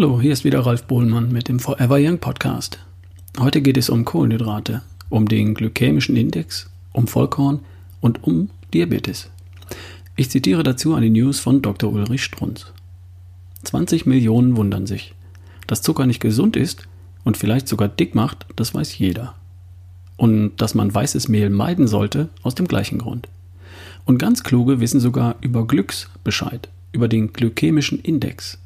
Hallo, hier ist wieder Ralf Bohlmann mit dem Forever Young Podcast. Heute geht es um Kohlenhydrate, um den glykämischen Index, um Vollkorn und um Diabetes. Ich zitiere dazu eine News von Dr. Ulrich Strunz. 20 Millionen wundern sich. Dass Zucker nicht gesund ist und vielleicht sogar dick macht, das weiß jeder. Und dass man weißes Mehl meiden sollte, aus dem gleichen Grund. Und ganz kluge wissen sogar über Glücks Bescheid, über den glykämischen Index,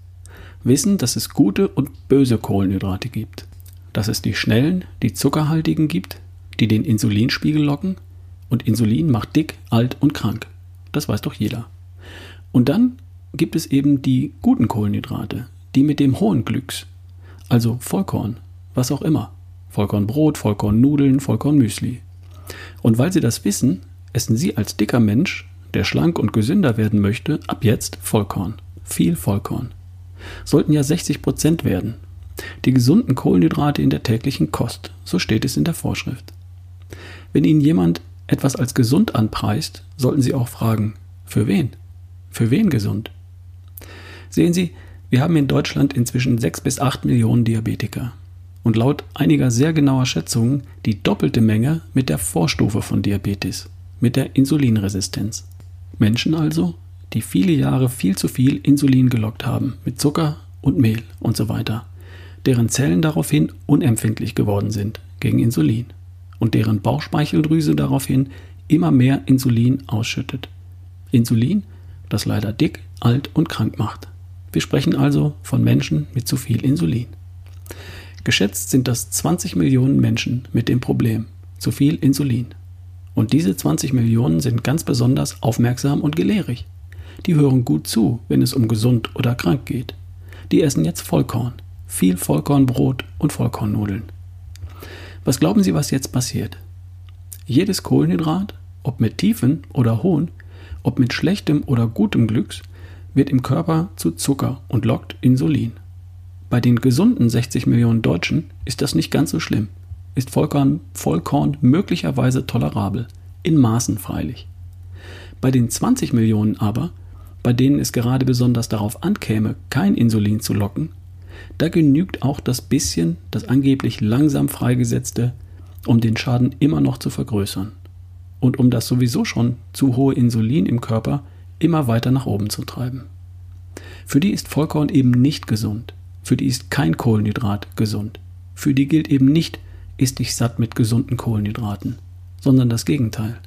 wissen, dass es gute und böse Kohlenhydrate gibt. Dass es die schnellen, die zuckerhaltigen gibt, die den Insulinspiegel locken. Und Insulin macht dick, alt und krank. Das weiß doch jeder. Und dann gibt es eben die guten Kohlenhydrate, die mit dem hohen Glücks. Also Vollkorn, was auch immer. Vollkornbrot, Vollkornnudeln, Vollkornmüsli. Und weil sie das wissen, essen sie als dicker Mensch, der schlank und gesünder werden möchte, ab jetzt Vollkorn. Viel Vollkorn sollten ja 60 Prozent werden. Die gesunden Kohlenhydrate in der täglichen Kost, so steht es in der Vorschrift. Wenn Ihnen jemand etwas als gesund anpreist, sollten Sie auch fragen, für wen? Für wen gesund? Sehen Sie, wir haben in Deutschland inzwischen 6 bis 8 Millionen Diabetiker und laut einiger sehr genauer Schätzungen die doppelte Menge mit der Vorstufe von Diabetes, mit der Insulinresistenz. Menschen also, die viele Jahre viel zu viel Insulin gelockt haben mit Zucker und Mehl und so weiter, deren Zellen daraufhin unempfindlich geworden sind gegen Insulin und deren Bauchspeicheldrüse daraufhin immer mehr Insulin ausschüttet. Insulin, das leider dick, alt und krank macht. Wir sprechen also von Menschen mit zu viel Insulin. Geschätzt sind das 20 Millionen Menschen mit dem Problem zu viel Insulin. Und diese 20 Millionen sind ganz besonders aufmerksam und gelehrig. Die hören gut zu, wenn es um gesund oder krank geht. Die essen jetzt Vollkorn, viel Vollkornbrot und Vollkornnudeln. Was glauben Sie, was jetzt passiert? Jedes Kohlenhydrat, ob mit tiefen oder hohen, ob mit schlechtem oder gutem Glücks, wird im Körper zu Zucker und lockt Insulin. Bei den gesunden 60 Millionen Deutschen ist das nicht ganz so schlimm, ist Vollkorn, Vollkorn möglicherweise tolerabel, in Maßen freilich. Bei den 20 Millionen aber bei denen es gerade besonders darauf ankäme, kein Insulin zu locken, da genügt auch das bisschen, das angeblich langsam freigesetzte, um den Schaden immer noch zu vergrößern und um das sowieso schon zu hohe Insulin im Körper immer weiter nach oben zu treiben. Für die ist Vollkorn eben nicht gesund, für die ist kein Kohlenhydrat gesund, für die gilt eben nicht, ist dich satt mit gesunden Kohlenhydraten, sondern das Gegenteil.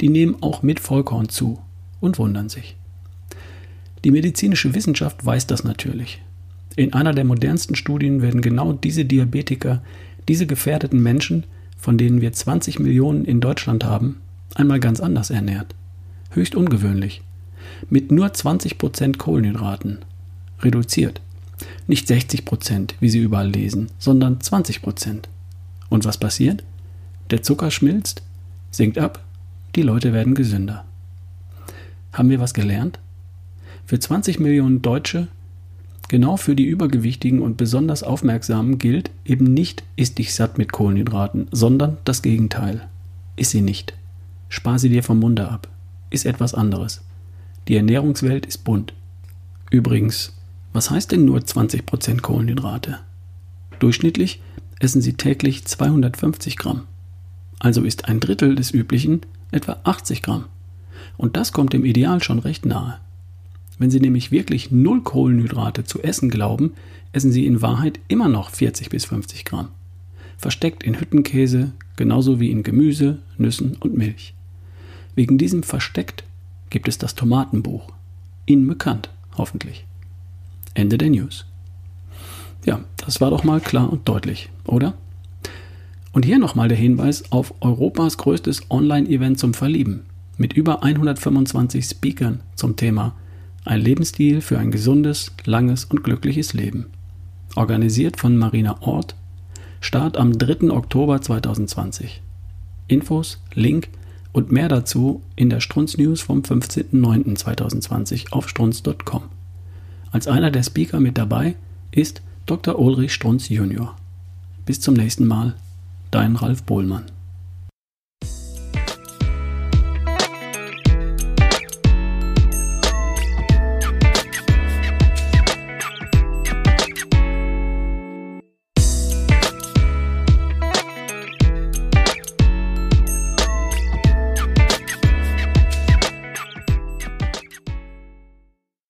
Die nehmen auch mit Vollkorn zu und wundern sich. Die medizinische Wissenschaft weiß das natürlich. In einer der modernsten Studien werden genau diese Diabetiker, diese gefährdeten Menschen, von denen wir 20 Millionen in Deutschland haben, einmal ganz anders ernährt. Höchst ungewöhnlich. Mit nur 20% Kohlenhydraten. Reduziert. Nicht 60%, wie Sie überall lesen, sondern 20%. Und was passiert? Der Zucker schmilzt, sinkt ab, die Leute werden gesünder. Haben wir was gelernt? Für 20 Millionen Deutsche, genau für die Übergewichtigen und besonders Aufmerksamen gilt eben nicht, ist dich satt mit Kohlenhydraten, sondern das Gegenteil. Ist sie nicht. Spar sie dir vom Munde ab. Ist etwas anderes. Die Ernährungswelt ist bunt. Übrigens, was heißt denn nur 20% Kohlenhydrate? Durchschnittlich essen sie täglich 250 Gramm. Also ist ein Drittel des üblichen etwa 80 Gramm. Und das kommt im Ideal schon recht nahe. Wenn Sie nämlich wirklich null Kohlenhydrate zu essen glauben, essen Sie in Wahrheit immer noch 40 bis 50 Gramm. Versteckt in Hüttenkäse, genauso wie in Gemüse, Nüssen und Milch. Wegen diesem Versteckt gibt es das Tomatenbuch. Ihnen bekannt, hoffentlich. Ende der News. Ja, das war doch mal klar und deutlich, oder? Und hier nochmal der Hinweis auf Europas größtes Online-Event zum Verlieben mit über 125 Speakern zum Thema ein Lebensstil für ein gesundes, langes und glückliches Leben. Organisiert von Marina Ort. Start am 3. Oktober 2020. Infos, Link und mehr dazu in der Strunz News vom 15.09.2020 auf strunz.com. Als einer der Speaker mit dabei ist Dr. Ulrich Strunz Jr. Bis zum nächsten Mal, dein Ralf Bohlmann.